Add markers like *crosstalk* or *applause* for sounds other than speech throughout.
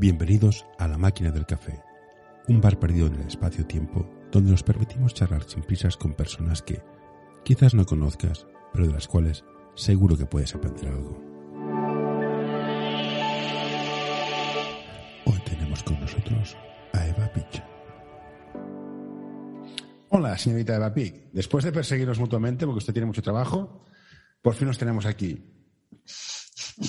Bienvenidos a La Máquina del Café, un bar perdido en el espacio-tiempo donde nos permitimos charlar sin prisas con personas que quizás no conozcas, pero de las cuales seguro que puedes aprender algo. Hoy tenemos con nosotros a Eva Picha. Hola, señorita Eva Pic. Después de perseguirnos mutuamente, porque usted tiene mucho trabajo, por fin nos tenemos aquí.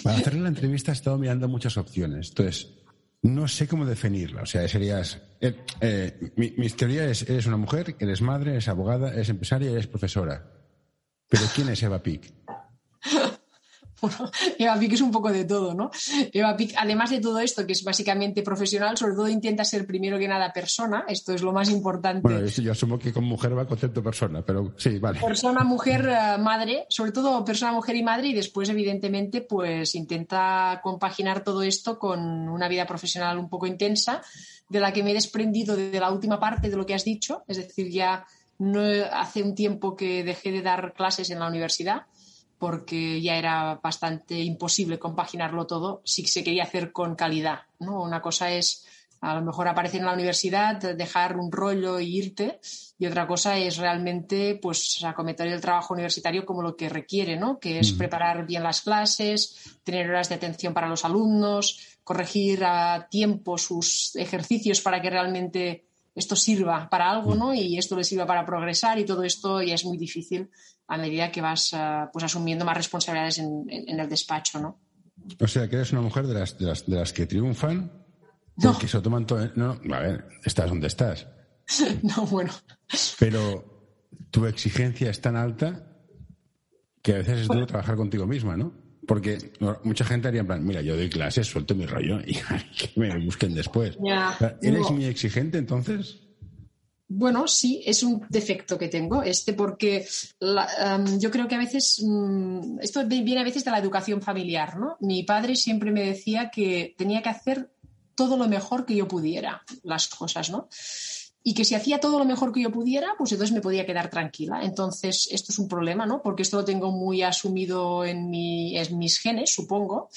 Para hacerle la entrevista he estado mirando muchas opciones. Entonces, no sé cómo definirla. O sea, serías. eh, eh, mi, mis es: eres una mujer, eres madre, eres abogada, eres empresaria eres profesora. Pero ¿quién es Eva Pic? Bueno, *laughs* Eva Pic es un poco de todo, ¿no? Eva Pic, además de todo esto, que es básicamente profesional, sobre todo intenta ser primero que nada persona. Esto es lo más importante. Bueno, yo, asumo que con mujer va concepto persona, pero sí, vale. persona, mujer, eh, madre, sobre todo persona, mujer y madre, y después, evidentemente, pues intenta compaginar todo esto con una vida profesional un poco intensa, de la que me he desprendido de la última parte de lo que has dicho, es decir, ya no hace un tiempo que dejé de dar clases en la universidad porque ya era bastante imposible compaginarlo todo si se quería hacer con calidad. ¿no? Una cosa es a lo mejor aparecer en la universidad, dejar un rollo e irte, y otra cosa es realmente pues acometer el trabajo universitario como lo que requiere, ¿no? que es Ujú. preparar bien las clases, tener horas de atención para los alumnos, corregir a tiempo sus ejercicios para que realmente esto sirva para algo, ¿no? Y esto le sirva para progresar y todo esto ya es muy difícil a medida que vas ah, pues asumiendo más responsabilidades en, en- en el despacho, ¿no? O sea, que eres una mujer de las, de las, de las que triunfan, No. porque se lo toman todo. No, a ver, estás donde estás. *laughs* no, bueno. Pero tu exigencia es tan alta que a veces es duro trabajar contigo misma, ¿no? Porque mucha gente haría en plan, mira, yo doy clases, suelto mi rollo y *laughs* que me busquen después. Ya, ¿Eres no. muy exigente entonces? Bueno, sí, es un defecto que tengo, este, porque la- em, yo creo que a veces, mm, esto vi- viene a veces de la educación familiar, ¿no? Mi padre siempre me decía que tenía que hacer todo lo mejor que yo pudiera, las cosas, ¿no? Y que si hacía todo lo mejor que yo pudiera, pues entonces me podía quedar tranquila. Entonces, esto es un problema, ¿no? Porque esto lo tengo muy asumido en, en mis genes, supongo.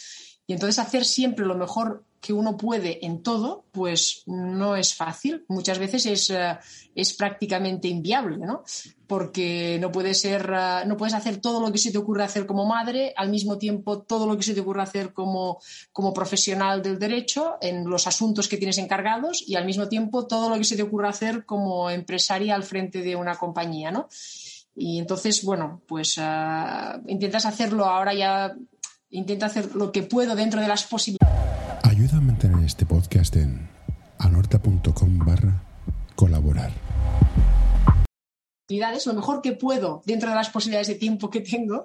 Y entonces hacer siempre lo mejor que uno puede en todo, pues no es fácil. Muchas veces es, eh, es prácticamente inviable, ¿no? Porque no puedes ser, eh, no puedes hacer todo lo que se te ocurre hacer como madre, al mismo tiempo todo lo que se te ocurre hacer como, como profesional del derecho en los asuntos que tienes encargados y al mismo tiempo todo lo que se te ocurre hacer como empresaria al frente de una compañía, ¿no? Y entonces, bueno, pues eh, intentas hacerlo ahora ya, intento hacer lo que puedo dentro de las posibilidades. Ayuda a mantener este podcast en anorta.com barra colaborar. lo mejor que puedo dentro de las posibilidades de tiempo que tengo,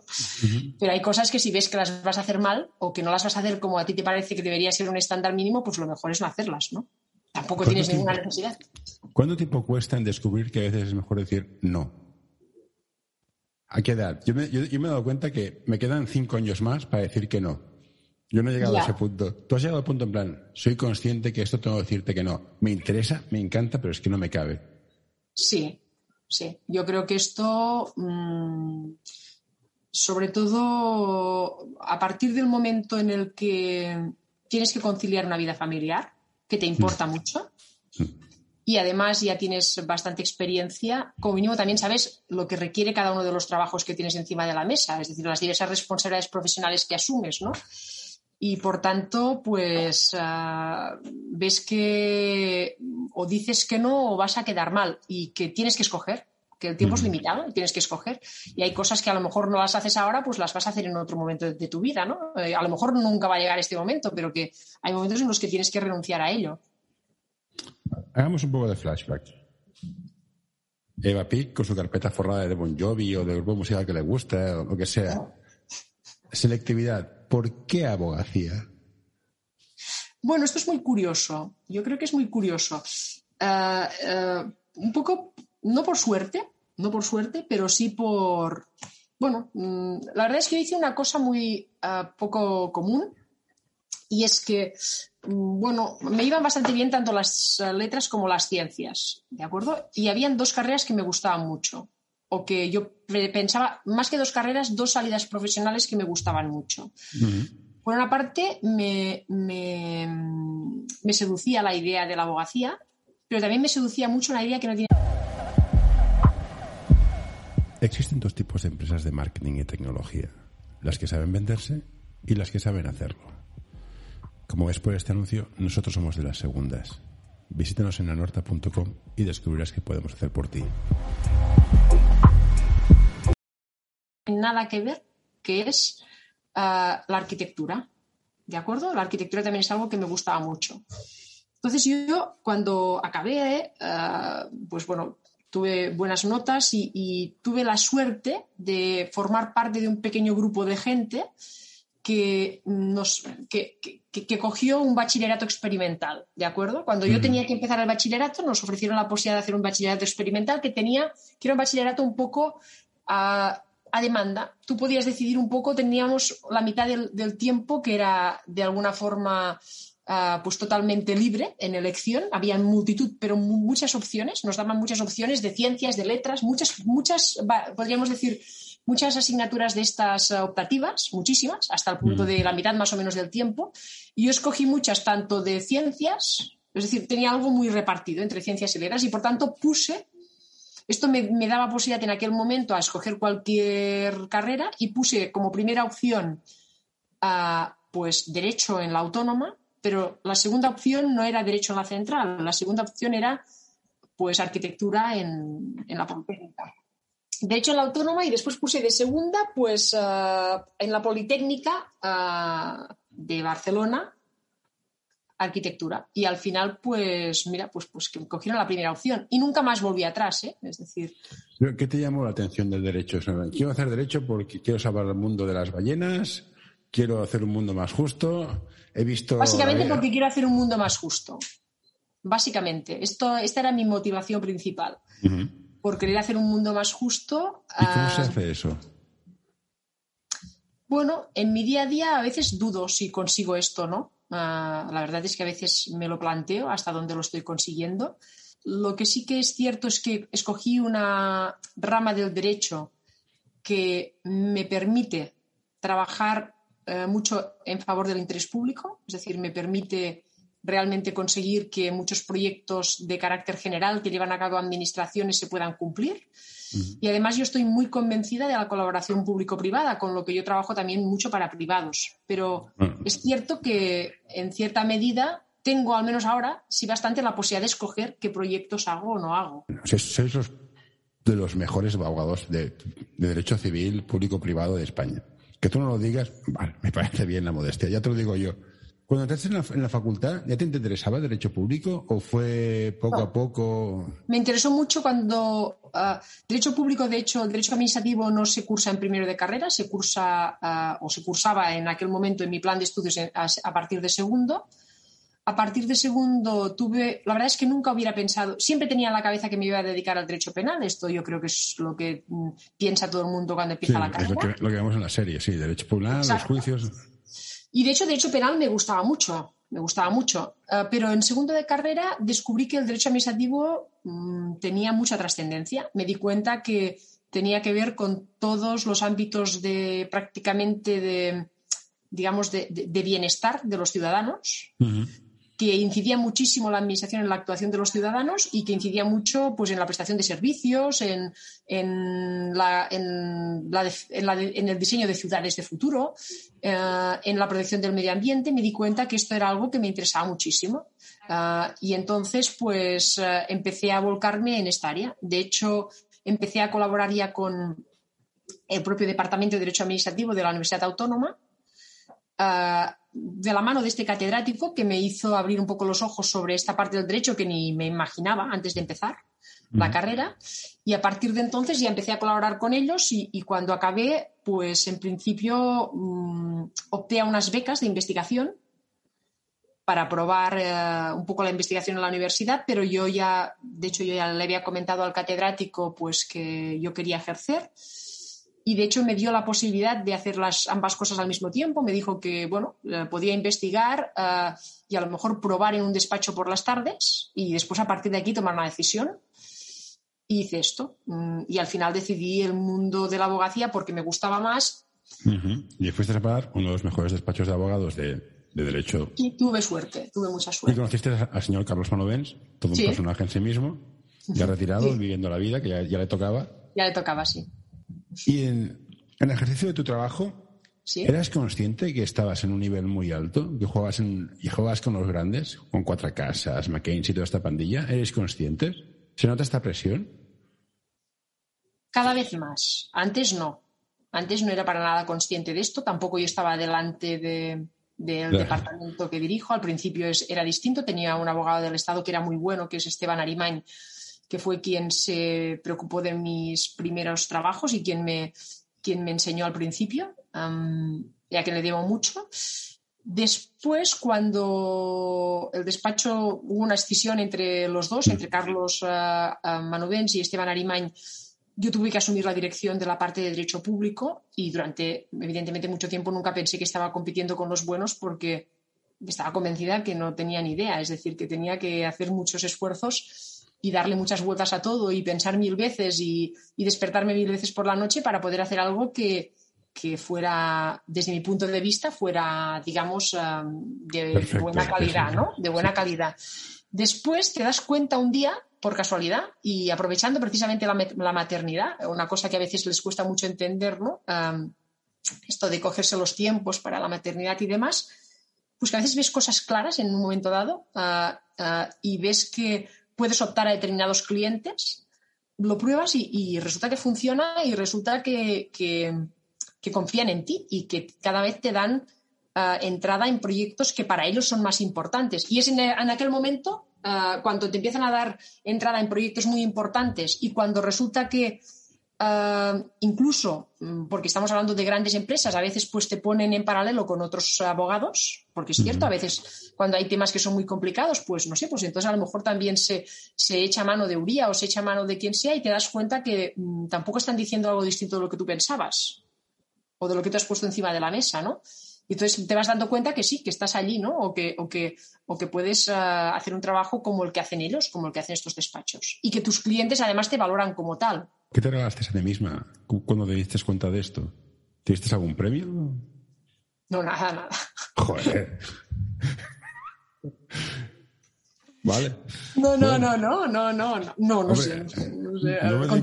pero hay cosas que si ves que las vas a hacer mal o que no las vas a hacer como a ti te parece que debería ser un estándar mínimo, pues lo mejor es no hacerlas, ¿no? Tampoco ¿Cuánto tienes ninguna necesidad. ¿Cuánto tiempo cuesta en descubrir que a veces es mejor decir no? ¿A qué edad? Yo me, yo- yo me he dado cuenta que me quedan cinco años más para decir que no. Yo no he llegado Ya. a ese punto. Tú has llegado al punto en plan, soy consciente que esto tengo que decirte que no. Me interesa, me encanta, pero es que no me cabe. Sí, sí. Yo creo que esto, mm, sobre todo a partir del momento en el que tienes que conciliar una vida familiar, que te importa mucho, y además ya tienes bastante experiencia, como mínimo también sabes lo que requiere cada uno de los trabajos que tienes encima de la mesa, es decir, las diversas responsabilidades profesionales que asumes, ¿no? Y por tanto, pues ah, ves que o dices que no o vas a quedar mal y que tienes que escoger, que el tiempo es limitado y tienes que escoger. Y hay cosas que a lo mejor no las haces ahora, pues las vas a hacer en otro momento de, de tu vida, ¿no? Eh, a lo mejor nunca va a llegar este momento, pero que hay momentos en los que tienes que renunciar a ello. Hagamos un poco de flashback. Eva Pic con su carpeta forrada de Bon Jovi o del grupo musical que le gusta o lo que sea. Selectividad. ¿Por qué abogacía? Bueno, esto es muy curioso. Yo creo que es muy curioso. Ah, ah, un poco, no por suerte, no por suerte, pero sí por. Bueno, mm, la verdad es que yo hice una cosa muy ah, poco común y es que, mm, bueno, me iban bastante bien tanto las letras como las ciencias, ¿de acuerdo? Y habían dos carreras que me gustaban mucho, o que yo pe- pensaba, más que dos carreras, dos salidas profesionales que me gustaban mucho. por una parte me, me seducía la idea de la abogacía, pero también me seducía mucho la idea que no tiene Existen dos tipos de empresas de marketing y tecnología, las que saben venderse y las que saben hacerlo. Como ves por este anuncio, nosotros somos de las segundas. Visítanos en anorta.com y descubrirás qué podemos hacer por ti. Nada que ver, que es ah, la arquitectura. ¿De acuerdo? La arquitectura también es algo que me gustaba mucho. Entonces yo cuando acabé, ah, pues bueno, tuve buenas notas y, tuve la suerte de formar parte de un pequeño grupo de gente que, nos, que, cogió un bachillerato experimental, ¿de acuerdo? Cuando yo tenía que empezar el bachillerato, nos ofrecieron la posibilidad de hacer un bachillerato experimental que tenía, que era un bachillerato un poco a, demanda. Tú podías decidir un poco, teníamos la mitad del tiempo que era de alguna forma Ah, pues totalmente libre en elección. Había multitud, pero muchas opciones. Nos daban muchas opciones de ciencias, de letras, muchas, muchas, podríamos decir, muchas asignaturas de estas ah, optativas, muchísimas, hasta el punto mm. de la mitad más o menos del tiempo. Y yo escogí muchas tanto de ciencias, es decir, tenía algo muy repartido entre ciencias y letras y por tanto puse esto me, daba posibilidad en aquel momento a escoger cualquier carrera y puse como primera opción ah, pues derecho en la autónoma pero la segunda opción no era derecho en la central, la segunda opción era pues arquitectura en, la Politécnica. Derecho en la autónoma y después puse de segunda pues eh, en la Politécnica eh, de Barcelona arquitectura y al final pues mira pues pues que cogieron la primera opción y nunca más volví atrás ¿eh? es decir ¿qué te llamó la atención del derecho? quiero hacer derecho porque quiero salvar el mundo de las ballenas quiero hacer un mundo más justo. He visto. Básicamente porque quiero hacer un mundo más justo. Básicamente. Esto, esta era mi motivación principal. Por querer hacer un mundo más justo. ¿Y cómo se ah, hace eso? Bueno, en mi día a día a veces dudo si consigo esto no. Ah, la verdad es que a veces me lo planteo hasta dónde lo estoy consiguiendo. Lo que sí que es cierto es que escogí una rama del derecho que me permite trabajar eh, mucho en favor del interés público, es decir, me permite realmente conseguir que muchos proyectos de carácter general que llevan a cabo administraciones se puedan cumplir. Y además yo estoy muy convencida de la colaboración público-privada, con lo que yo trabajo también mucho para privados. Pero es cierto que en cierta medida tengo, al menos ahora, sí bastante la posibilidad de escoger qué proyectos hago o no hago. Sois los de los mejores abogados de derecho civil público-privado de España. Que tú no lo digas, vale, me parece bien la modestia, ya te lo digo yo. Cuando entraste en la, facultad, ¿ya te interesaba el derecho público o fue poco a poco? Me interesó mucho cuando uh, derecho público, de hecho, el derecho administrativo no se cursa en primero de carrera, se cursa uh, o se cursaba en aquel momento en mi plan de estudios a partir de segundo a partir de segundo tuve, la verdad es que nunca hubiera pensado, siempre tenía en la cabeza que me iba a dedicar al derecho penal, esto yo creo que es lo que mm, piensa todo el mundo cuando empieza la carrera. Es lo que, lo que, vemos en la serie, sí, derecho penal, los juicios. Y de hecho, derecho penal me gustaba mucho, me gustaba mucho, eh, pero en segundo de carrera descubrí que el derecho administrativo mm, tenía mucha trascendencia. Me di cuenta que tenía que ver con todos los ámbitos de prácticamente de digamos, de, bienestar de los ciudadanos que incidía muchísimo la administración en la actuación de los ciudadanos y que incidía mucho pues, en la prestación de servicios, en, la, en, el diseño de ciudades de futuro, eh, en la protección del medio ambiente. Me di cuenta que esto era algo que me interesaba muchísimo. Eh, y entonces, pues, eh, empecé a volcarme en esta área. De hecho, empecé a colaborar ya con el propio Departamento de Derecho Administrativo de la Universidad Autónoma de la mano de este catedrático que me hizo abrir un poco los ojos sobre esta parte del derecho que ni me imaginaba antes de empezar la carrera. Y a partir de entonces ya empecé a colaborar con ellos y, cuando acabé, pues en principio mm, opté a unas becas de investigación para probar eh, un poco la investigación en la universidad, pero yo ya, de hecho, yo ya le había comentado al catedrático pues que yo quería ejercer y de hecho me dio la posibilidad de hacer las ambas cosas al mismo tiempo. Me dijo que bueno, eh, podía investigar eh, y a lo mejor probar en un despacho por las tardes y después a partir de aquí tomar una decisión. Y hice esto. Mm, y al final decidí el mundo de la abogacía porque me gustaba más Y fuiste a parar uno de los mejores despachos de abogados de, derecho. Y tuve suerte, tuve mucha suerte. Y conociste al señor Carlos Manovens, todo un personaje en sí mismo, ya retirado, viviendo la vida, que ya, le tocaba. Ya le tocaba, sí. Y en, el ejercicio de tu trabajo, ¿Eras consciente que estabas en un nivel muy alto? ¿Que jugabas, en, y jugabas con los grandes? ¿Con Cuatro Casas, McCain y toda esta pandilla? ¿Eres consciente? ¿Se nota esta presión? Cada vez más. Antes no. Antes no era para nada consciente de esto. Tampoco yo estaba delante del departamento que dirijo. Al principio era distinto. Tenía un abogado del Estado que era muy bueno, que es Esteban Arimain, que fue quien se preocupó de mis primeros trabajos y quien me, quien me enseñó al principio ya que le debo mucho. Después, cuando el despacho hubo una escisión entre los dos, entre Carlos uh, Manovens y Esteban Arimain, yo tuve que asumir la dirección de la parte de derecho público y durante, evidentemente, mucho tiempo nunca pensé que estaba compitiendo con los buenos porque estaba convencida que no tenía ni idea, es decir, que tenía que hacer muchos esfuerzos y darle muchas vueltas a todo y pensar mil veces y despertarme mil veces por la noche para poder hacer algo que, que fuera, desde mi punto de vista, fuera, digamos, de buena calidad, ¿no? De buena calidad. Después te das cuenta un día, por casualidad, y aprovechando precisamente la, maternidad, una cosa que a veces les cuesta mucho entender, ¿no? esto de cogerse los tiempos para la maternidad y demás, pues que a veces ves cosas claras en un momento dado ah, ah, y ves que puedes optar a determinados clientes, lo pruebas y, resulta que funciona y resulta que confían en ti y que cada vez te dan eh, entrada en proyectos que para ellos son más importantes. Y es en, aquel momento eh, cuando te empiezan a dar entrada en proyectos muy importantes y cuando resulta que eh, incluso, mm, porque estamos hablando de grandes empresas, a veces pues te ponen en paralelo con otros abogados, porque es cierto, a veces cuando hay temas que son muy complicados, pues no sé, pues entonces a lo mejor también se, se echa mano de Uría o se echa mano de quien sea y te das cuenta que mm, tampoco están diciendo algo distinto de lo que tú pensabas o de lo que te has puesto encima de la mesa, ¿no? Y entonces te vas dando cuenta que sí, que estás allí, ¿no? O que, o que, o que puedes ah, hacer un trabajo como el que hacen ellos, como el que hacen estos despachos. Y que tus clientes además te valoran como tal. ¿Qué te regalaste a ti misma cuando te diste cuenta de esto? ¿Te diste algún premio? No, nada, nada. Joder. ¿Vale? No, no, no, no, no, no, no, no, sé.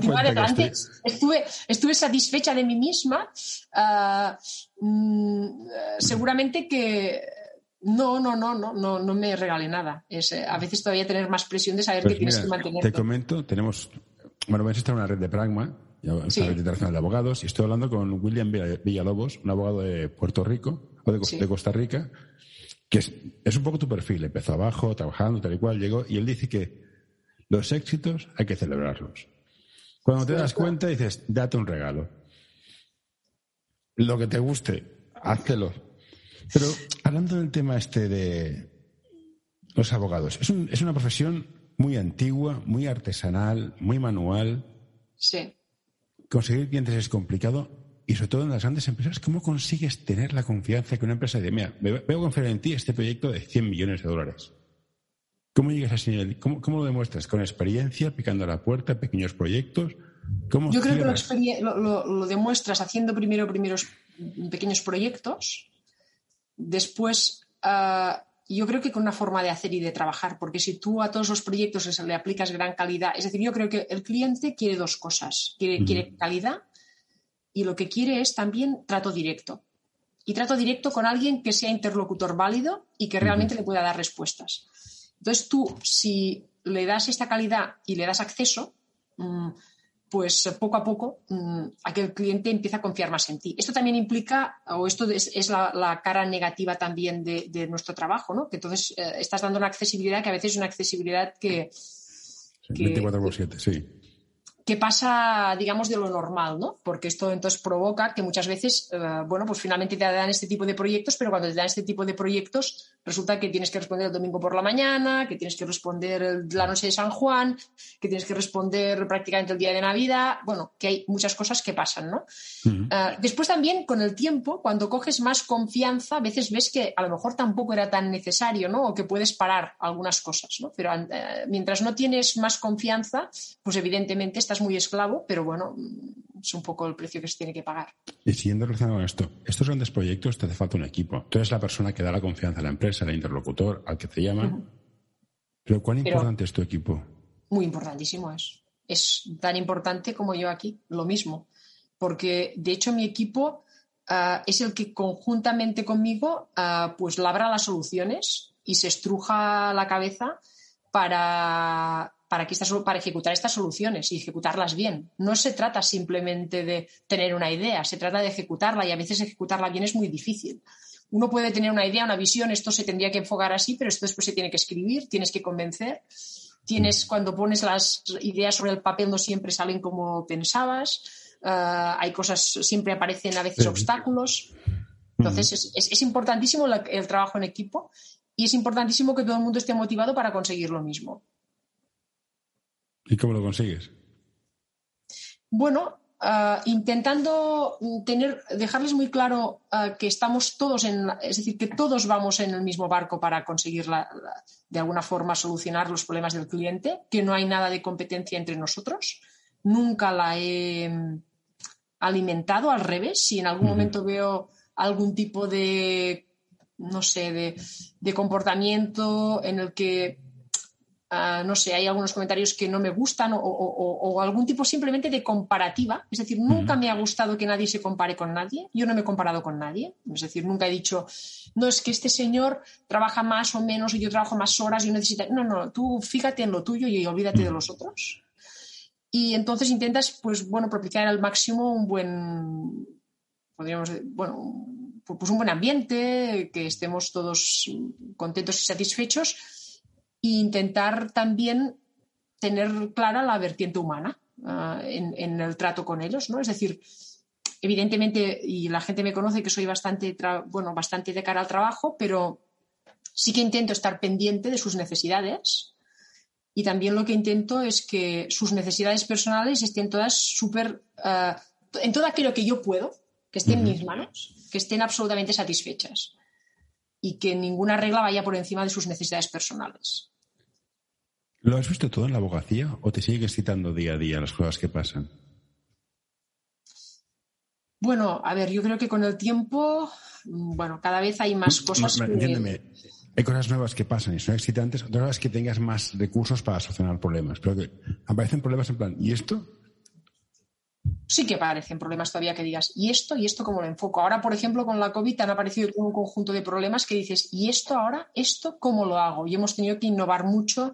No adelante. Estuve, estuve satisfecha de mí misma. Ah, mm, seguramente que no, no, no, no, no, no me regalé nada. Es, eh, a veces todavía tener más presión de saber pues que tienes que mantener. Te comento, tenemos, bueno, voy a estar en una red de Pragma, una red internacional de abogados, y estoy hablando con William Villalobos, un abogado de Puerto Rico, o de Costa Rica, que es, un poco tu perfil. Empezó abajo, trabajando, tal y cual, llegó, y él dice que los éxitos hay que celebrarlos. Cuando te das cuenta, dices, date un regalo. Lo que te guste, háztelo. Pero hablando del tema este de los abogados, es, es una profesión muy antigua, muy artesanal, muy manual. Sí. Conseguir clientes es complicado y sobre todo en las grandes empresas, ¿cómo consigues tener la confianza que una empresa dice, mira, veo confiar en ti este proyecto de 100 millones de dólares? ¿Cómo llegas a ese nivel? ¿Cómo, lo demuestras? ¿Con experiencia, picando a la puerta, pequeños proyectos? ¿Cómo Yo creo que lo, demuestras haciendo primero primeros pequeños proyectos, después ah, yo creo que con una forma de hacer y de trabajar, porque si tú a todos los proyectos le aplicas gran calidad, es decir, yo creo que el cliente quiere dos cosas, quiere calidad y lo que quiere es también trato directo. Y trato directo con alguien que sea interlocutor válido y que realmente le pueda dar respuestas. Entonces tú, si le das esta calidad y le das acceso, mm, pues poco a poco mm, aquel cliente empieza a confiar más en ti. Esto también implica, o esto es, la, cara negativa también de, nuestro trabajo, ¿no? Que entonces eh, estás dando una accesibilidad que a veces es una accesibilidad que... 24 por 7, sí que pasa, digamos, de lo normal, ¿no? Porque esto entonces provoca que muchas veces, eh, bueno, pues finalmente te dan este tipo de proyectos, pero cuando te dan este tipo de proyectos, resulta que tienes que responder el domingo por la mañana, que tienes que responder la noche de San Juan, que tienes que responder prácticamente el día de Navidad, bueno, que hay muchas cosas que pasan, ¿no? Eh, después también, con el tiempo, cuando coges más confianza, a veces ves que a lo mejor tampoco era tan necesario, ¿no? O que puedes parar algunas cosas, ¿no? Pero eh, mientras no tienes más confianza, pues evidentemente estás estás muy esclavo, pero bueno, es un poco el precio que se tiene que pagar. Y siguiendo relacionado con esto, estos grandes proyectos te hace falta un equipo. Tú eres la persona que da la confianza a la empresa, al interlocutor, al que te llaman. Pero ¿cuán importante es tu equipo? Muy importantísimo es. Es tan importante como yo aquí, lo mismo. Porque de hecho mi equipo ah, es el que conjuntamente conmigo ah, pues labra las soluciones y se estruja la cabeza para, para, que para ejecutar estas soluciones y ejecutarlas bien. No se trata simplemente de tener una idea, se trata de ejecutarla y a veces ejecutarla bien es muy difícil. Uno puede tener una idea, una visión, esto se tendría que enfocar así, pero esto después se tiene que escribir, tienes que convencer. Tienes, cuando pones las ideas sobre el papel, no siempre salen como pensabas. Eh, hay cosas, siempre aparecen a veces obstáculos. Entonces, es, importantísimo el trabajo en equipo y es importantísimo que todo el mundo esté motivado para conseguir lo mismo. ¿Y cómo lo consigues? Bueno, ah, intentando tener, dejarles muy claro ah, que estamos todos en, es decir, que todos vamos en el mismo barco para conseguir de alguna forma solucionar los problemas del cliente, que no hay nada de competencia entre nosotros. Nunca la he mm, alimentado al revés. Si en algún momento veo algún tipo de, no sé, de comportamiento en el que Ah, no sé, hay algunos comentarios que no me gustan o, algún tipo simplemente de comparativa. Es decir, nunca me ha gustado que nadie se compare con nadie. Yo no me he comparado con nadie. Es decir, nunca he dicho, no, es que este señor trabaja más o menos y yo trabajo más horas y yo necesito. No, no, tú fíjate en lo tuyo y olvídate de los otros. Y entonces intentas, pues bueno, propiciar al máximo un buen, podríamos, bueno, pues un buen ambiente, que estemos todos contentos y satisfechos e intentar también tener clara la vertiente humana ah, en, el trato con ellos, ¿no? Es decir, evidentemente, y la gente me conoce que soy bastante, bueno, bastante de cara al trabajo, pero sí que intento estar pendiente de sus necesidades y también lo que intento es que sus necesidades personales estén todas súper, ah, en todo aquello que yo puedo, que esté en mis manos, que estén absolutamente satisfechas y que ninguna regla vaya por encima de sus necesidades personales. ¿Lo has visto todo en la abogacía o te sigues citando día a día las cosas que pasan? Bueno, a ver, yo creo que con el tiempo, mm, bueno, cada vez hay más cosas. Entiéndeme, hay cosas nuevas que pasan y son excitantes, otras cosas que tengas más recursos para solucionar problemas. Pero que aparecen problemas en plan, ¿y esto? Sí que aparecen problemas todavía que digas, ¿y esto? ¿Y esto cómo lo enfoco? Ahora, por ejemplo, con la COVID han aparecido un conjunto de problemas que dices, ¿y esto ahora? ¿Esto cómo lo hago? Y hemos tenido que innovar mucho.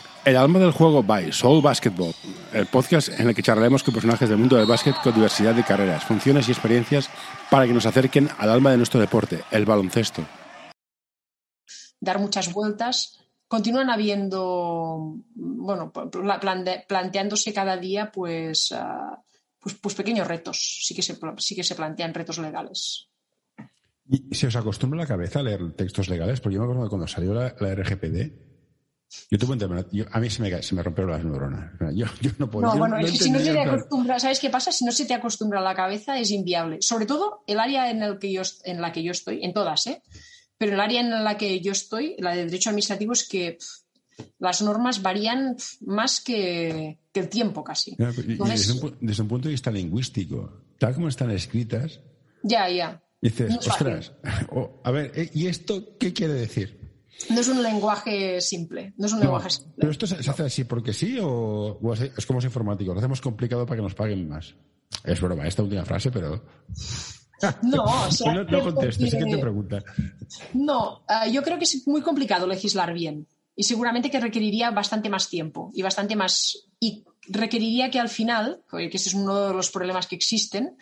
El alma del juego by Soul Basketball, el podcast en el que charlaremos con personajes del mundo del básquet con diversidad de carreras, funciones y experiencias para que nos acerquen al alma de nuestro deporte, el baloncesto. Dar muchas vueltas. Continúan habiendo, bueno, planteándose cada día, pues, ah, pues, pues, pequeños retos. Sí que, se, sí que se plantean retos legales. ¿Y se os acostumbra la cabeza a leer textos legales? Porque yo me acuerdo que cuando salió la RGPD, yo tuve un a mí se me, se me rompieron las neuronas. Yo, no puedo. No, bueno, si no se te acostumbra, ¿sabes qué pasa? Si no se te acostumbra a la cabeza es inviable. Sobre todo el área en, el que yo, en la que yo estoy, en todas, ¿eh? Pero el área en la que yo estoy, la de derecho administrativo, es que las normas varían más que, el tiempo casi. desde, un, punto de vista lingüístico, tal como están escritas. Ya, ya. Dices, ostras, *laughs* a ver, eh, ¿y esto qué quiere decir? No es un lenguaje simple. No es un lenguaje simple. ¿Pero esto se, hace así porque sí o, es como es informático? Lo hacemos complicado para que nos paguen más. Es broma, esta última frase, pero. No, *laughs* no, no contesto, sí que te pregunta. No, eh, yo creo que es muy complicado legislar bien. Y seguramente que requeriría bastante más tiempo y bastante más. Y requeriría que al final, que ese es uno de los problemas que existen,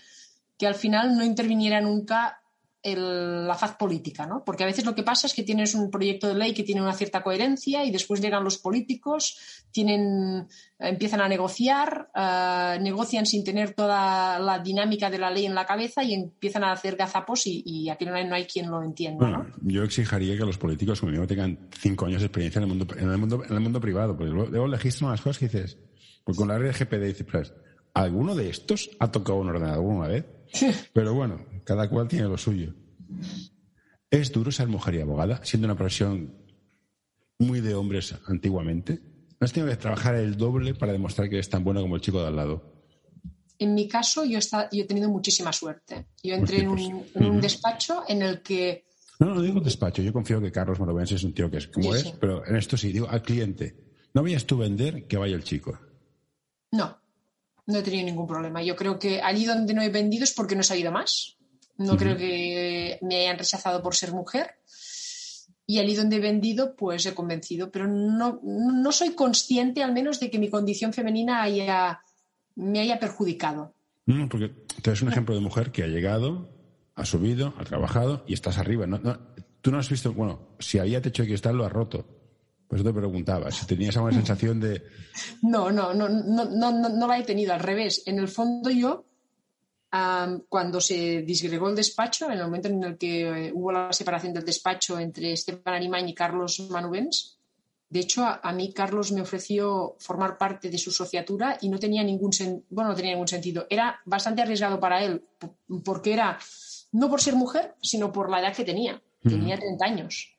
que al final no interviniera nunca la faz política, ¿no? Porque a veces lo que pasa es que tienes un proyecto de ley que tiene una cierta coherencia y después llegan los políticos, tienen, empiezan a negociar, eh, negocian sin tener toda la dinámica de la ley en la cabeza y empiezan a hacer gazapos y, aquí no hay, quien lo entienda. Bueno, yo exigiría que los políticos como tengan cinco años de experiencia en el mundo, en el mundo, en el mundo privado, porque luego registran las cosas que dices, porque con la RGPD dices, ¿alguno de estos ha tocado un ordenador alguna vez? *laughs* Pero bueno, cada cual tiene lo suyo. ¿Es duro ser mujer y abogada, siendo una profesión muy de hombres antiguamente? ¿No has tenido que trabajar el doble para demostrar que eres tan bueno como el chico de al lado? En mi caso, yo, he tenido muchísima suerte. Yo entré en un, despacho en el que. No, no digo despacho. Yo confío que Carlos Morovens es un tío que es como es, pero en esto sí, digo al cliente. ¿No veías tú vender que vaya el chico? No, no he tenido ningún problema. Yo creo que allí donde no he vendido es porque no he salido más. No creo que me hayan rechazado por ser mujer. Y allí donde he vendido, pues he convencido. Pero no, no soy consciente, al menos, de que mi condición femenina haya, me haya perjudicado. No, porque tú eres un ejemplo de mujer que ha llegado, ha subido, ha trabajado y estás arriba. tú no has visto, bueno, si había techo de cristal, lo has roto. Pues te preguntaba, si tenías alguna sensación de... *laughs* No, no, no, no, no, no, la he tenido, al revés. En el fondo yo, cuando se disgregó el despacho, en el momento en el que eh, hubo la separación del despacho entre Esteban Animañ y Carlos Manubens, de hecho, a, mí Carlos me ofreció formar parte de su sociatura y no tenía ningún, bueno, no tenía ningún sentido. Era bastante arriesgado para él, porque era, no por ser mujer, sino por la edad que tenía. Tenía 30 años.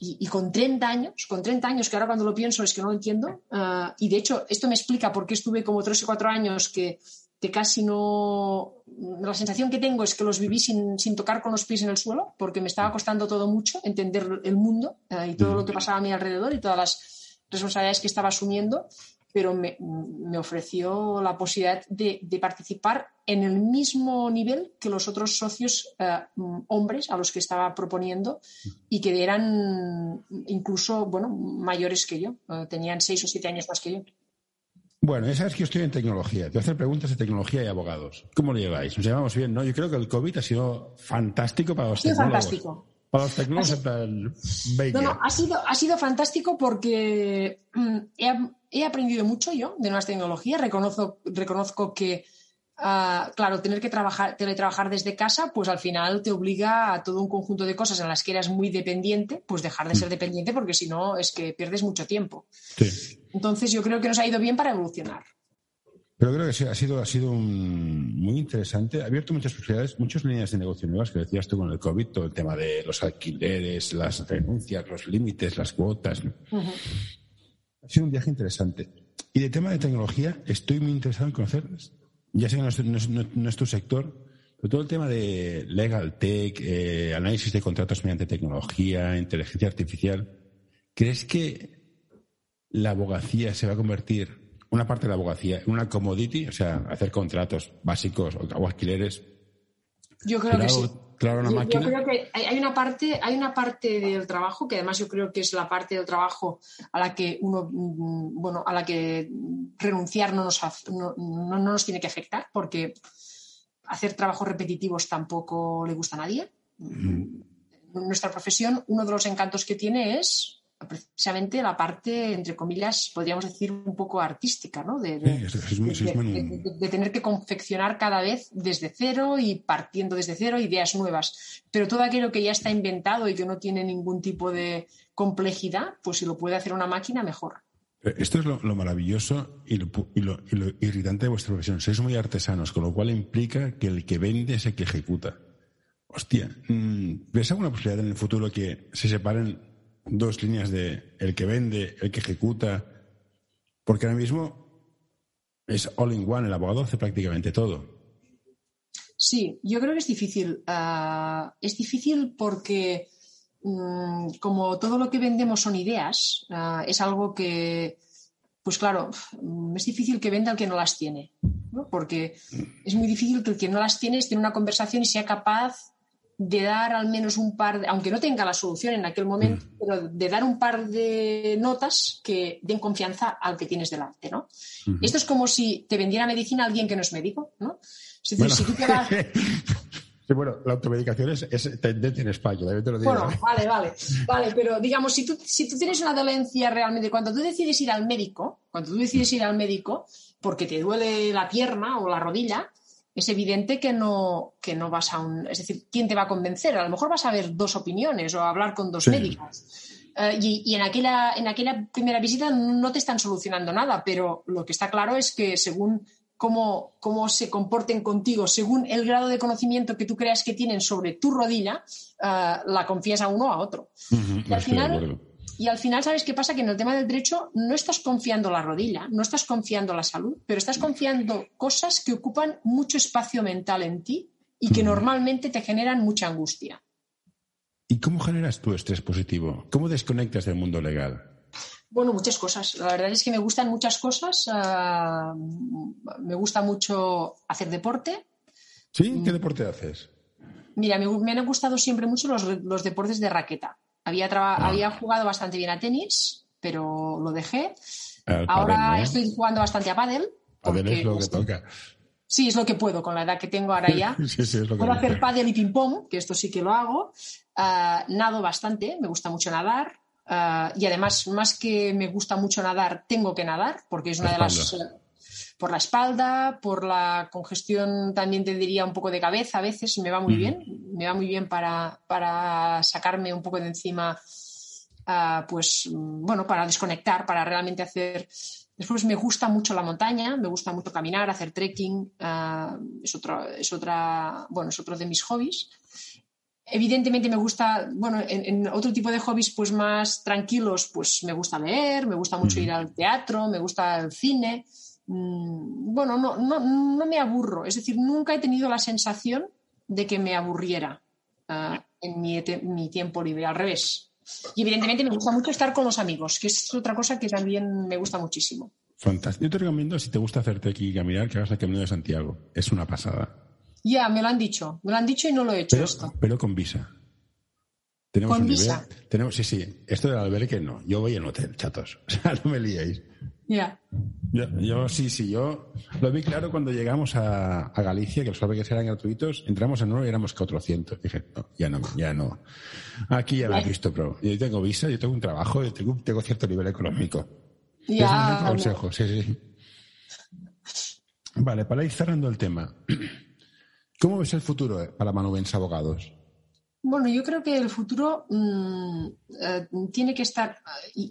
Y, con 30 años, con 30 años, que ahora cuando lo pienso es que no lo entiendo, ah, y de hecho esto me explica por qué estuve como 3 o 4 años que, que, casi no... La sensación que tengo es que los viví sin, sin, tocar con los pies en el suelo, porque me estaba costando todo mucho entender el mundo ah, y todo lo que pasaba a mi alrededor y todas las responsabilidades que estaba asumiendo pero me, ofreció la posibilidad de, participar en el mismo nivel que los otros socios eh, hombres a los que estaba proponiendo y que eran incluso bueno, mayores que yo, eh, tenían seis o siete años más que yo. Bueno, ya sabes que yo estoy en tecnología. Te voy a hacer preguntas de tecnología y abogados. ¿Cómo lo lleváis? Nos llevamos bien, ¿no? Yo creo que el COVID ha sido fantástico para los tecnólogos. fantástico. Para los tecnólogos, no, no, ha sido, ha sido fantástico porque mm, he, aprendido mucho yo de nuevas tecnologías. Reconozco, reconozco que, ah, claro, tener que trabajar, teletrabajar desde casa, pues al final te obliga a todo un conjunto de cosas en las que eras muy dependiente, pues dejar de ser mm. dependiente porque si no es que pierdes mucho tiempo. Entonces yo creo que nos ha ido bien para evolucionar. Pero creo que ha sido, ha sido muy interesante. Ha abierto muchas posibilidades, muchas líneas de negocio nuevas que decías tú con el COVID, todo el tema de los alquileres, las renuncias, los límites, las cuotas. Ha sido un viaje interesante. Y de tema de tecnología, estoy muy interesado en conocer, ya sé que no es, tu sector, pero todo el tema de legal tech, eh, análisis de contratos mediante tecnología, inteligencia artificial, ¿crees que la abogacía se va a convertir una parte de la abogacía, una commodity, o sea, hacer contratos básicos o, alquileres. Yo creo que sí. Claro, una máquina. Yo creo que hay una parte, hay una parte del trabajo que además yo creo que es la parte del trabajo a la que uno, mm, bueno, a la que renunciar no nos, no, no nos tiene que afectar, porque hacer trabajos repetitivos tampoco le gusta a nadie. Mm. Nuestra profesión, uno de los encantos que tiene es precisamente la parte, entre comillas, podríamos decir un poco artística, ¿no? De, tener que confeccionar cada vez desde cero y partiendo desde cero ideas nuevas. Pero todo aquello que ya está inventado y que no tiene ningún tipo de complejidad, pues si lo puede hacer una máquina, mejor. Esto es lo, maravilloso y lo, irritante de vuestra profesión. Sois muy artesanos, con lo cual implica que el que vende es el que ejecuta. Hostia, mm, ¿ves alguna posibilidad en el futuro que se separen dos líneas de el que vende, el que ejecuta, porque ahora mismo es all in one, el abogado hace prácticamente todo. Sí, yo creo que es difícil. Ah, es difícil porque mm, como todo lo que vendemos son ideas, ah, es algo que, pues claro, es difícil que venda el que no las tiene, porque es muy difícil que el que no las tiene esté en una conversación y sea capaz de dar al menos un par, de, aunque no tenga la solución en aquel momento, mm. pero de dar un par de notas que den confianza al que tienes delante, ¿no? Esto es como si te vendiera medicina alguien que no es médico, ¿no? Es decir, si tú te vas... *laughs* Sí, bueno, la automedicación es, es tendencia en España, te lo digo. Bueno, vale, vale. *laughs* Vale, pero digamos, si tú, si tú tienes una dolencia realmente, cuando tú decides ir al médico, cuando tú decides ir al médico porque te duele la pierna o la rodilla, es evidente que no, que no vas a un. Es decir, ¿quién te va a convencer? A lo mejor vas a ver dos opiniones o a hablar con dos médicos. Eh, y, en, aquella, en aquella primera visita no te están solucionando nada, pero lo que está claro es que según cómo, cómo se comporten contigo, según el grado de conocimiento que tú creas que tienen sobre tu rodilla, eh, la confías a uno o a otro. y, al final, y al final, ¿sabes qué pasa? Que en el tema del derecho no estás confiando la rodilla, no estás confiando la salud, pero estás confiando cosas que ocupan mucho espacio mental en ti y que normalmente te generan mucha angustia. ¿Y cómo generas tu estrés positivo? ¿Cómo desconectas del mundo legal? Bueno, muchas cosas. La verdad es que me gustan muchas cosas. Ah, me gusta mucho hacer deporte. ¿Sí? ¿Qué deporte haces? Mira, me, han gustado siempre mucho los, deportes de raqueta. Había, ah. había jugado bastante bien a tenis, pero lo dejé. Ahora estoy jugando bastante a pádel. Pádel es lo que toca. Sí, es lo que puedo con la edad que tengo ahora ya. *laughs* puedo hacer pádel y ping-pong, que esto sí que lo hago. Ah, nado bastante, me gusta mucho nadar. Ah, y además, más que me gusta mucho nadar, tengo que nadar, porque es una de las. Por la espalda, por la congestión, también te diría un poco de cabeza a veces, me va muy bien. Me va muy bien para, para sacarme un poco de encima, ah, pues, bueno, para desconectar, para realmente hacer Después me gusta mucho la montaña, me gusta mucho caminar, hacer trekking, es, otro, es, otra, bueno, es otro de mis hobbies. Evidentemente me gusta, bueno, en, otro tipo de hobbies pues más tranquilos, pues me gusta leer, me gusta mucho ir al teatro, me gusta el cine. Mm, bueno, no, no, no, me aburro, es decir, nunca he tenido la sensación de que me aburriera ah, en mi, mi, tiempo libre, al revés. Y evidentemente me gusta mucho estar con los amigos, que es otra cosa que también me gusta muchísimo. Fantástico. Yo te recomiendo, si te gusta hacerte aquí caminar, que hagas el Camino de Santiago. Es una pasada. Ya, me lo han dicho. Me lo han dicho y no lo he hecho pero, esto. Pero con visa. Tenemos ¿Con visa? tenemos, sí, sí. Esto del albergue no. Yo voy en hotel, chatos. *laughs* O sea, no me liéis. Ya. Yo, sí, sí, yo lo vi claro cuando llegamos a, Galicia, que los albergues eran gratuitos, entramos en uno y éramos 400. Dije, no, ya no, ya no. Aquí ya lo he visto, pero yo tengo visa, yo tengo un trabajo, yo tengo, tengo cierto nivel económico. Ya. es un consejo, sí, sí. Vale, para ir cerrando el tema. *clears throat* ¿Cómo ves el futuro eh, para Manubens Abogados? Bueno, yo creo que el futuro mm, eh, tiene que estar,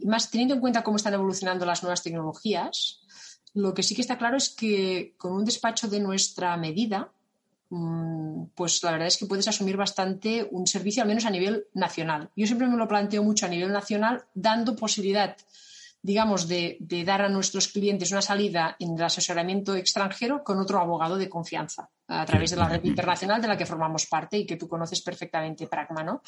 más teniendo en cuenta cómo están evolucionando las nuevas tecnologías, lo que sí que está claro es que con un despacho de nuestra medida, mm, pues la verdad es que puedes asumir bastante un servicio, al menos a nivel nacional. Yo siempre me lo planteo mucho a nivel nacional, dando posibilidad digamos, de, dar a nuestros clientes una salida en el asesoramiento extranjero con otro abogado de confianza a través de la red internacional de la que formamos parte y que tú conoces perfectamente, Pragma, ¿no?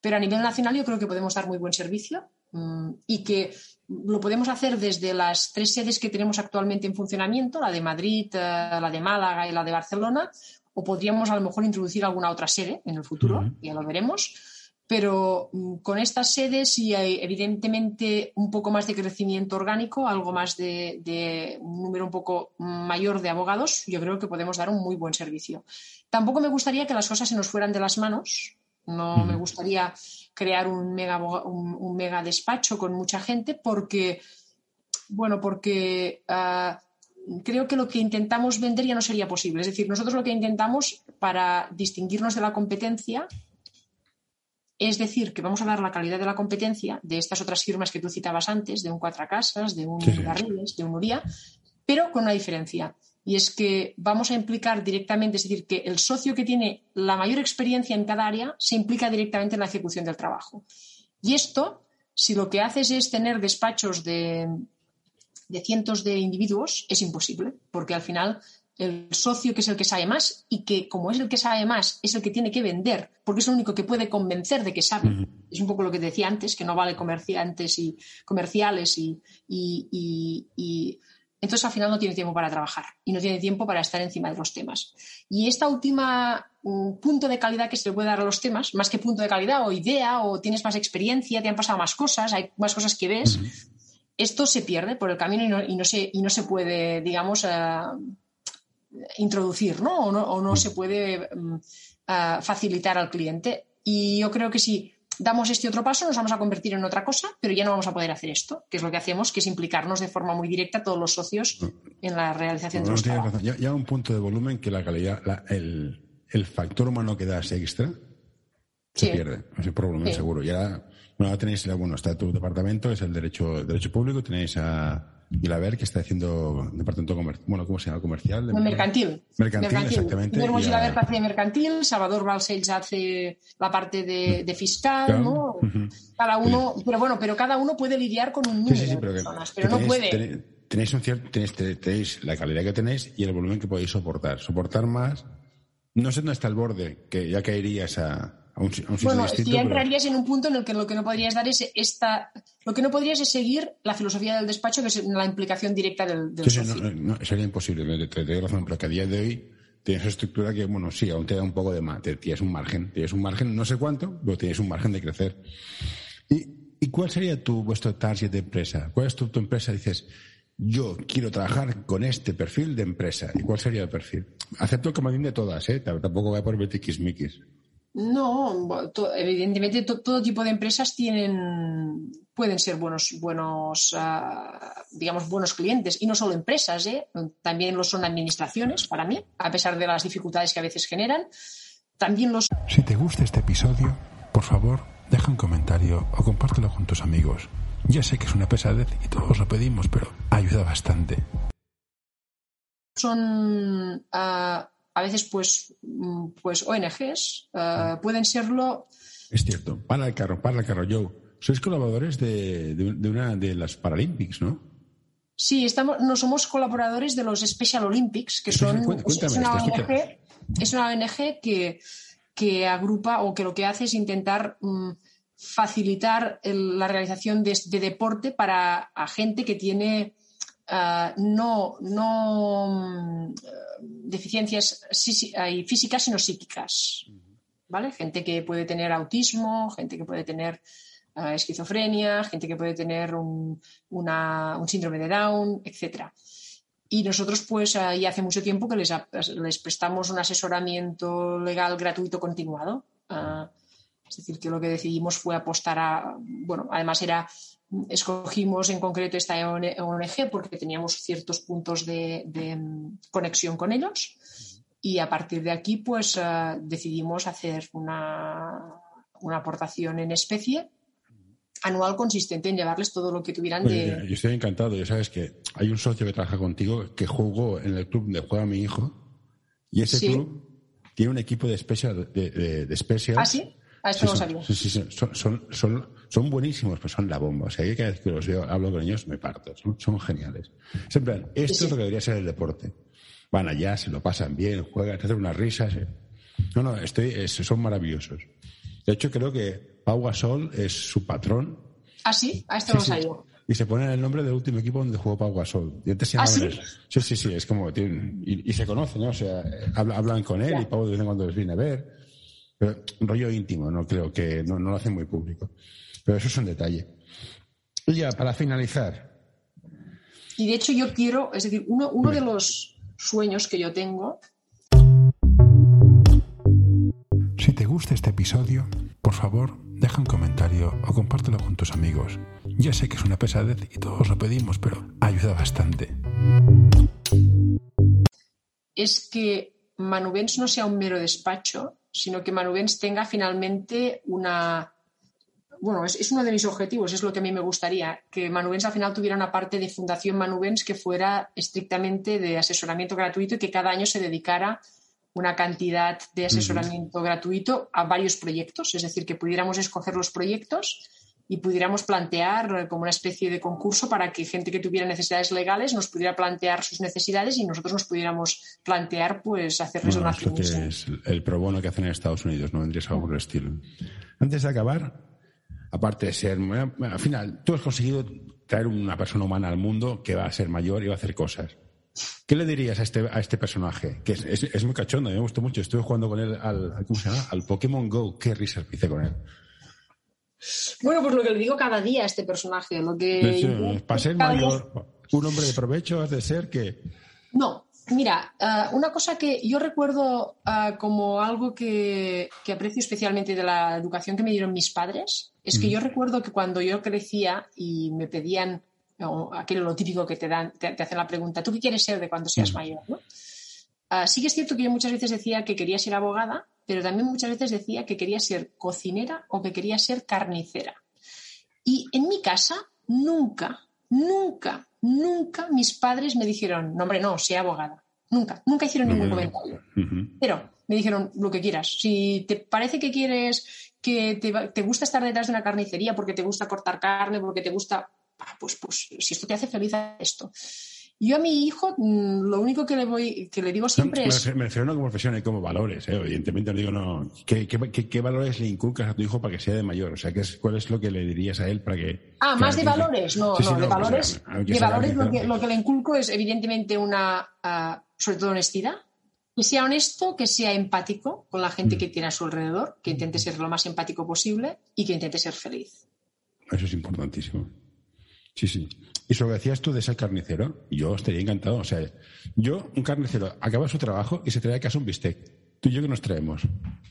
Pero a nivel nacional yo creo que podemos dar muy buen servicio mm, y que lo podemos hacer desde las tres sedes que tenemos actualmente en funcionamiento, la de Madrid, eh, la de Málaga y la de Barcelona, o podríamos a lo mejor introducir alguna otra sede en el futuro, ya lo veremos pero mm, con estas sedes y evidentemente un poco más de crecimiento orgánico, algo más de, un número un poco mayor de abogados, yo creo que podemos dar un muy buen servicio. Tampoco me gustaría que las cosas se nos fueran de las manos. No me gustaría crear un mega, un, mega despacho con mucha gente porque, bueno, porque ah, creo que lo que intentamos vender ya no sería posible. Es decir, nosotros lo que intentamos para distinguirnos de la competencia es decir, que vamos a dar la calidad de la competencia de estas otras firmas que tú citabas antes, de un Cuatro Casas, de un Garrigues, de un Uría, pero con una diferencia. Y es que vamos a implicar directamente, es decir, que el socio que tiene la mayor experiencia en cada área se implica directamente en la ejecución del trabajo. Y esto, si lo que haces es tener despachos de, de cientos de individuos, es imposible, porque al final el socio que es el que sabe más y que como es el que sabe más es el que tiene que vender porque es el único que puede convencer de que sabe. Es un poco lo que decía antes, que no vale comerciantes y comerciales y, y, entonces al final no tiene tiempo para trabajar y no tiene tiempo para estar encima de los temas. Y esta última mm, punto de calidad que se le puede dar a los temas, más que punto de calidad o idea o tienes más experiencia, te han pasado más cosas, hay más cosas que ves, esto se pierde por el camino y no, y no, se, y no se puede, digamos, eh, introducir, ¿no? O no, se puede mm, facilitar al cliente. Y yo creo que si damos este otro paso, nos vamos a convertir en otra cosa, pero ya no vamos a poder hacer esto, que es lo que hacemos, que es implicarnos de forma muy directa todos los socios en la realización de los trabajos. Ya, ya un punto de volumen que la calidad, la- el, el factor humano que das extra se Sí. pierde. Ese problema Sí. seguro. Ya, bueno, tenéis, bueno, está tu departamento, es el derecho, derecho público, tenéis a Gilaber, que está haciendo departamento comercial, bueno, ¿cómo se llama? Comercial. de- Mercantil. Mercantil, exactamente. Guillermo y a- Gilaber hace mercantil, Salvador Balcells hace la parte de, de fiscal, Claro. ¿no? Cada uno, pero bueno, pero cada uno puede lidiar con un número Sí, sí, sí, de pero, que- personas, que pero no tenéis, puede. tenéis- Tenéis, un cierto, tenéis, tenéis la calidad que tenéis y el volumen que podéis soportar. Soportar más, no sé dónde está el borde, que ya caerías a un, si- a un sitio Bueno, distinto. ya pero- entrarías en un punto en el que lo que no podrías dar es esta, lo que no podrías es seguir la filosofía del despacho, que es la implicación directa del, del Sí, sí, socio. no, no, sería imposible, te, doy razón, pero que a día de hoy tienes estructura que, bueno, sí, aún te da un poco de más, tienes un margen, tienes un margen, no sé cuánto, pero tienes un margen de crecer. ¿Y, y cuál sería tu, vuestro target de empresa? ¿Cuál es tu, tu empresa? Dices, yo quiero trabajar con este perfil de empresa. ¿Y cuál sería el perfil? Acepto el comodín de todas, ¿eh? Tampoco voy a poner tiquismiquis. No, to- evidentemente to- todo tipo de empresas tienen pueden ser buenos buenos ah, digamos buenos clientes y no solo empresas, ¿eh? también lo son administraciones para mí, a pesar de las dificultades que a veces generan. También los Si te gusta este episodio, por favor, deja un comentario o compártelo con tus amigos. Ya sé que es una pesadez y todos lo pedimos, pero ayuda bastante. son ah, a veces pues mm, pues ONGs ah, pueden serlo Es cierto. Para el carro, para el carro, Joe. Sois colaboradores de, de- de una de las Paralympics, ¿no? Sí, estamos, no somos colaboradores de los Special Olympics, que son cuéntame, es, una. ONG, es una ONG que, que agrupa o que lo que hace es intentar mm, facilitar el- la realización de, de deporte para a gente que tiene ah, no, no mm, deficiencias sí, ay, físicas, sino psíquicas. ¿Vale? Gente que puede tener autismo, gente que puede tener ah, esquizofrenia, gente que puede tener un, una- un síndrome de Down, etcétera. Y nosotros, pues, ah, ya hace mucho tiempo que les, les prestamos un asesoramiento legal gratuito continuado. Ah, es decir, que lo que decidimos fue apostar a, bueno, además era, escogimos en concreto esta ONG porque teníamos ciertos puntos de, de, mm, conexión con ellos y a partir de aquí, pues, ah, decidimos hacer una, una aportación en especie anual consistente en llevarles todo lo que tuvieran Oye, de... Pues yo estoy encantado. Ya sabes que hay un socio que trabaja contigo que jugó en el club donde juega mi hijo y ese Sí. club tiene un equipo de special. De, de, de specials. ¿Ah, sí? A esto Sí, no son, sabía. sí, son, son, son, son buenísimos, pues son la bomba. O sea, yo cada vez que los veo, hablo con ellos, me parto. Son, son geniales. Es en plan, esto Sí, es lo que debería ser el deporte. Van allá, se lo pasan bien, juegan, hacen unas risas. No, no, estoy, es- son maravillosos. De hecho, creo que Pau Gasol es su patrón ¿Ah, sí? A esto Sí, no sí. sabía. Y se ponen el nombre del último equipo donde jugó Pau Gasol. Y antes se ¿Ah, sí? Sí, sí, sí, es como tienen- y, y se conocen, ¿no? O sea, eh, habla- hablan con él Ya. y Pau de vez en cuando les viene a ver. Pero rollo íntimo, no creo que no, no lo hacen muy público. Pero eso es un detalle. Y ya, para finalizar, Y de hecho yo quiero, es decir, uno, uno de los sueños que yo tengo Si te gusta este episodio, por favor, deja un comentario o compártelo con tus amigos. Ya sé que es una pesadez y todos lo pedimos, pero ayuda bastante. es que Manubens no sea un mero despacho, sino que Manubens tenga finalmente una... Bueno, es, es uno de mis objetivos, es lo que a mí me gustaría, que Manubens al final tuviera una parte de Fundación Manubens que fuera estrictamente de asesoramiento gratuito y que cada año se dedicara una cantidad de asesoramiento gratuito a varios proyectos, es decir, que pudiéramos escoger los proyectos y pudiéramos plantear eh, como una especie de concurso para que gente que tuviera necesidades legales nos pudiera plantear sus necesidades y nosotros nos pudiéramos plantear pues hacerles bueno, esto que donaciones. es el pro bono que hacen en Estados Unidos, no vendrías algo por el estilo. Antes de acabar, aparte de ser, bueno, al final, tú has conseguido traer una persona humana al mundo que va a ser mayor y va a hacer cosas. ¿Qué le dirías a este, a este personaje? Que es, es- es muy cachondo, me gustó mucho. Estuve jugando con él al, ¿cómo se llama? Al Pokémon Go. Qué risas hice con él. Bueno, pues lo que le digo cada día a este personaje, lo que hecho, para ser mayor, un hombre de provecho has de ser que... No, mira, ah, una cosa que yo recuerdo ah, como algo que, que aprecio especialmente de la educación que me dieron mis padres es que yo recuerdo que cuando yo crecía y me pedían o aquello lo típico que te dan, te, te hacen la pregunta, ¿tú qué quieres ser de cuando seas mayor? ¿no? Ah, sí que es cierto que yo muchas veces decía que quería ser abogada, pero también muchas veces decía que quería ser cocinera o que quería ser carnicera. Y en mi casa nunca, nunca, nunca mis padres me dijeron, no hombre, no, sea abogada. Nunca, nunca hicieron ningún comentario. Pero me dijeron lo que quieras. Si te parece que quieres, que te, te gusta estar detrás de una carnicería porque te gusta cortar carne, porque te gusta Ah, pues, pues si esto te hace feliz, esto. Yo a mi hijo mm, lo único que le voy que le digo siempre es... Me refiero no como profesión, como valores, ¿eh? evidentemente digo, no, ¿qué, qué, valores le inculcas a tu hijo para que sea de mayor? O sea, ¿qué es, ¿cuál es lo que le dirías a él para que... Ah, más de valores, no, no, de valores, de valores lo que, lo que le inculco es evidentemente una, uh, sobre todo honestidad, que sea honesto, que sea empático con la gente mm. que tiene a su alrededor, que intente ser lo más empático posible y que intente ser feliz. Eso es importantísimo. Sí, sí. Y sobre lo que decías tú de ser carnicero, yo estaría encantado. O sea, yo, un carnicero, acaba su trabajo y se trae a casa un bistec. Tú y yo que nos traemos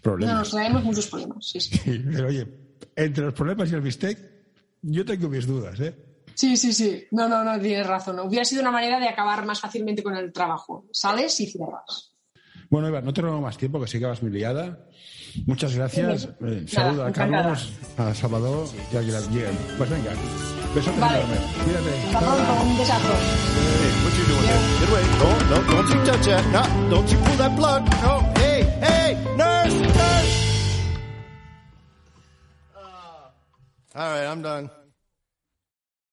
problemas. No, nos traemos muchos problemas, sí, sí. *laughs* Pero oye, entre los problemas y el bistec, yo tengo mis dudas, ¿eh? Sí, sí, sí. No, no, no, tienes razón. Hubiera sido una manera de acabar más fácilmente con el trabajo. Sales y cierras. Bueno, Eva, no te robo más tiempo, que sí que vas muy liada. Muchas gracias. Eh, saludo a Carlos, a Salvador y a Guillermo. Pues venga. Besote vale. enorme. Cuídate. Hasta pronto, un besazo. Hey, what you doing there? Get away. No, no, don't you touch that. No, don't you pull that plug. No, hey, hey, nurse, nurse. Uh, all right, I'm done.